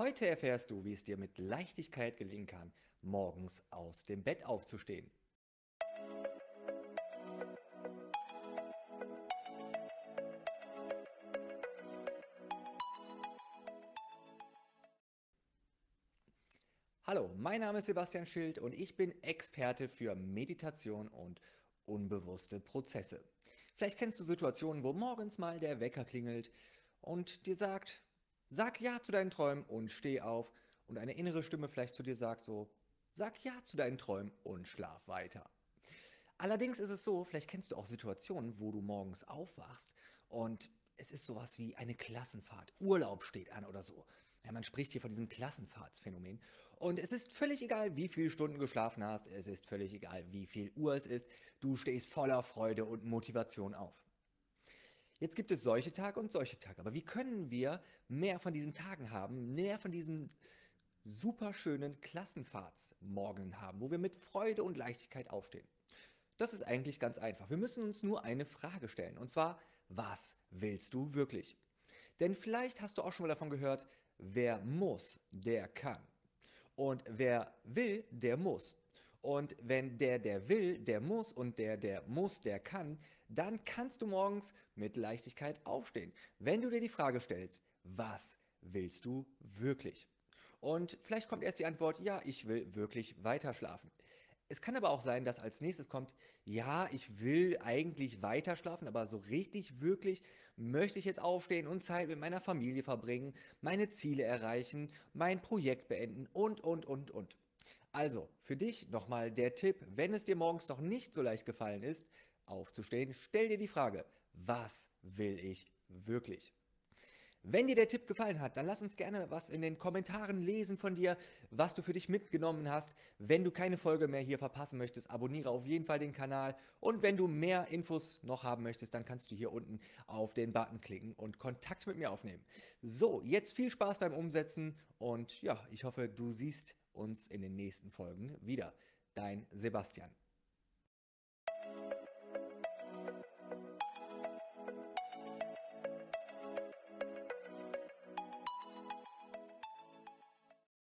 Heute erfährst du, wie es dir mit Leichtigkeit gelingen kann, morgens aus dem Bett aufzustehen. Hallo, mein Name ist Sebastian Schild und ich bin Experte für Meditation und unbewusste Prozesse. Vielleicht kennst du Situationen, wo morgens mal der Wecker klingelt und dir sagt, sag ja zu deinen Träumen und steh auf und eine innere Stimme vielleicht zu dir sagt so, sag ja zu deinen Träumen und schlaf weiter. Allerdings ist es so, vielleicht kennst du auch Situationen, wo du morgens aufwachst und es ist sowas wie eine Klassenfahrt, Urlaub steht an oder so. Ja, man spricht hier von diesem Klassenfahrtsphänomen. Und es ist völlig egal, wie viele Stunden geschlafen hast. Es ist völlig egal, wie viel Uhr es ist. Du stehst voller Freude und Motivation auf. Jetzt gibt es solche Tage und solche Tage. Aber wie können wir mehr von diesen Tagen haben, mehr von diesen super schönen Klassenfahrtsmorgen haben, wo wir mit Freude und Leichtigkeit aufstehen? Das ist eigentlich ganz einfach. Wir müssen uns nur eine Frage stellen. Und zwar, was willst du wirklich? Denn vielleicht hast du auch schon mal davon gehört, wer muss, der kann. Und wer will, der muss. Und wenn der, der will, der muss und der, der muss, der kann, dann kannst du morgens mit Leichtigkeit aufstehen. Wenn du dir die Frage stellst, was willst du wirklich? Und vielleicht kommt erst die Antwort, ja, ich will wirklich weiter schlafen. Es kann aber auch sein, dass als nächstes kommt, ja, ich will eigentlich weiter schlafen, aber so richtig, wirklich möchte ich jetzt aufstehen und Zeit mit meiner Familie verbringen, meine Ziele erreichen, mein Projekt beenden und, und, und, und. Also, für dich nochmal der Tipp, wenn es dir morgens noch nicht so leicht gefallen ist, aufzustehen, stell dir die Frage, was will ich wirklich? Wenn dir der Tipp gefallen hat, dann lass uns gerne was in den Kommentaren lesen von dir, was du für dich mitgenommen hast. Wenn du keine Folge mehr hier verpassen möchtest, abonniere auf jeden Fall den Kanal. Und wenn du mehr Infos noch haben möchtest, dann kannst du hier unten auf den Button klicken und Kontakt mit mir aufnehmen. So, jetzt viel Spaß beim Umsetzen und ja, ich hoffe, du siehst uns in den nächsten Folgen wieder. Dein Sebastian.